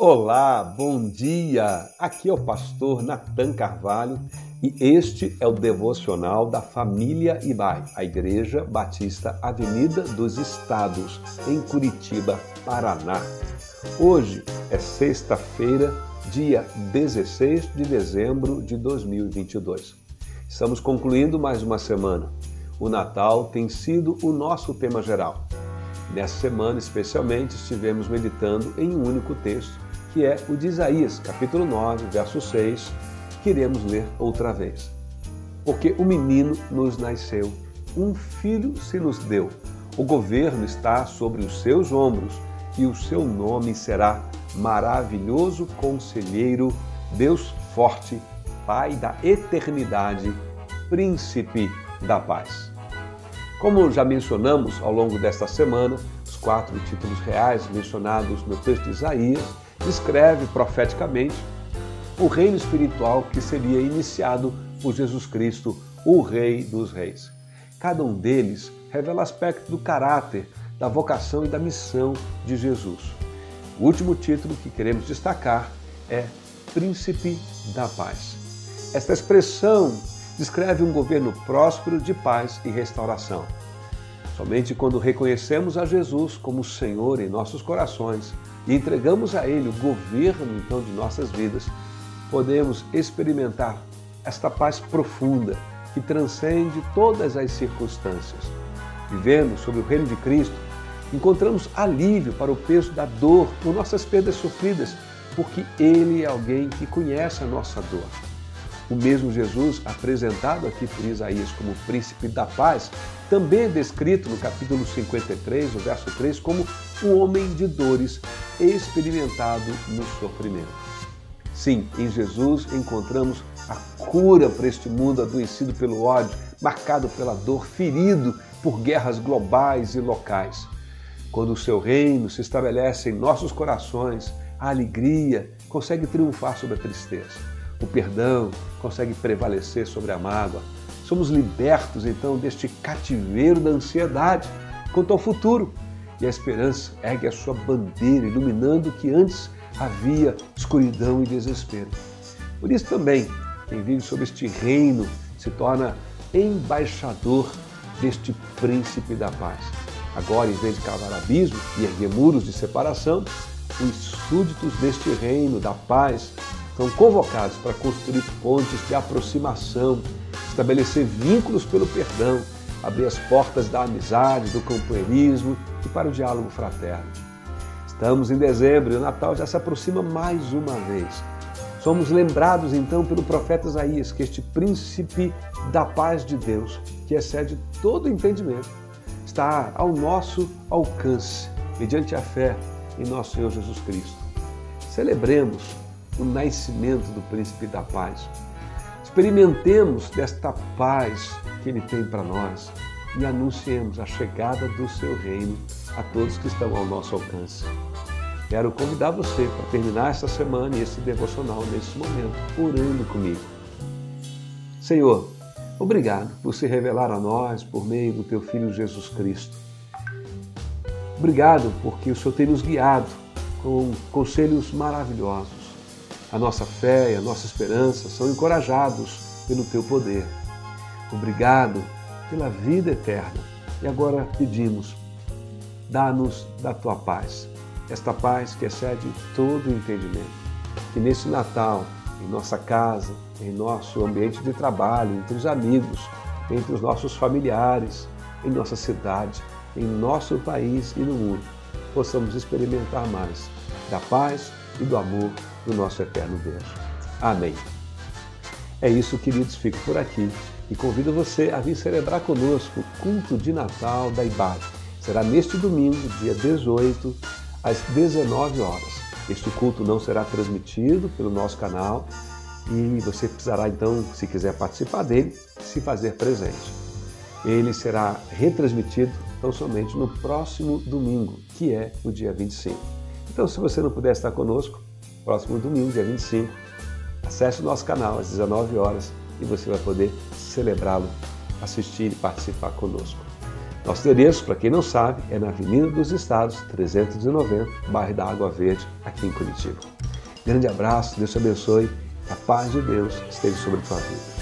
Olá, bom dia! Aqui é o pastor Nathan Carvalho e este é o devocional da família Ibai, a Igreja Batista Avenida dos Estados, em Curitiba, Paraná. Hoje é sexta-feira, dia 16 de dezembro de 2022. Estamos concluindo mais uma semana. O Natal tem sido o nosso tema geral. Nessa semana, especialmente, estivemos meditando em um único texto, que é o de Isaías, capítulo 9, verso 6, que iremos ler outra vez. Porque o menino nos nasceu, um filho se nos deu. O governo está sobre os seus ombros e o seu nome será Maravilhoso Conselheiro, Deus Forte, Pai da Eternidade, Príncipe da Paz. Como já mencionamos ao longo desta semana, os quatro títulos reais mencionados no texto de Isaías descreve profeticamente o reino espiritual que seria iniciado por Jesus Cristo, o Rei dos Reis. Cada um deles revela aspecto do caráter, da vocação e da missão de Jesus. O último título que queremos destacar é Príncipe da Paz. Esta expressão descreve um governo próspero de paz e restauração. Somente quando reconhecemos a Jesus como Senhor em nossos corações e entregamos a Ele o governo então de nossas vidas, podemos experimentar esta paz profunda que transcende todas as circunstâncias. Vivendo sob o reino de Cristo, encontramos alívio para o peso da dor por nossas perdas sofridas, porque Ele é alguém que conhece a nossa dor. O mesmo Jesus, apresentado aqui por Isaías como príncipe da paz, também é descrito no capítulo 53, o verso 3, como um homem de dores experimentado no sofrimento. Sim, em Jesus encontramos a cura para este mundo adoecido pelo ódio, marcado pela dor, ferido por guerras globais e locais. Quando o seu reino se estabelece em nossos corações, a alegria consegue triunfar sobre a tristeza. O perdão consegue prevalecer sobre a mágoa. Somos libertos então deste cativeiro da ansiedade quanto ao futuro. E a esperança ergue a sua bandeira, iluminando o que antes havia escuridão e desespero. Por isso também, quem vive sob este reino se torna embaixador deste príncipe da paz. Agora, em vez de cavar abismo e erguer muros de separação, os súditos deste reino da paz são convocados para construir pontes de aproximação, estabelecer vínculos pelo perdão, abrir as portas da amizade, do companheirismo e para o diálogo fraterno. Estamos em dezembro e o Natal já se aproxima mais uma vez. Somos lembrados então pelo profeta Isaías que este príncipe da paz de Deus, que excede todo entendimento, está ao nosso alcance, mediante a fé em nosso Senhor Jesus Cristo. Celebremos o nascimento do príncipe da paz. Experimentemos desta paz que ele tem para nós e anunciemos a chegada do seu reino a todos que estão ao nosso alcance. Quero convidar você para terminar esta semana e esse devocional nesse momento, orando comigo. Senhor, obrigado por se revelar a nós por meio do teu Filho Jesus Cristo. Obrigado porque o Senhor tem nos guiado com conselhos maravilhosos a nossa fé e a nossa esperança são encorajados pelo teu poder. Obrigado pela vida eterna. E agora pedimos, dá-nos da tua paz, esta paz que excede todo entendimento. Que nesse Natal, em nossa casa, em nosso ambiente de trabalho, entre os amigos, entre os nossos familiares, em nossa cidade, em nosso país e no mundo, possamos experimentar mais da paz e do amor do nosso eterno Deus. Amém. É isso, queridos, fico por aqui e convido você a vir celebrar conosco o culto de Natal da IBAD. Será neste domingo, dia 18, às 19 horas. Este culto não será transmitido pelo nosso canal e você precisará então, se quiser participar dele, se fazer presente. Ele será retransmitido tão somente no próximo domingo, que é o dia 25. Então, se você não puder estar conosco, próximo domingo, dia 25, acesse o nosso canal às 19 horas e você vai poder celebrá-lo, assistir e participar conosco. Nosso endereço, para quem não sabe, é na Avenida dos Estados, 390, bairro da Água Verde, aqui em Curitiba. Grande abraço, Deus te abençoe, a paz de Deus esteja sobre a tua vida.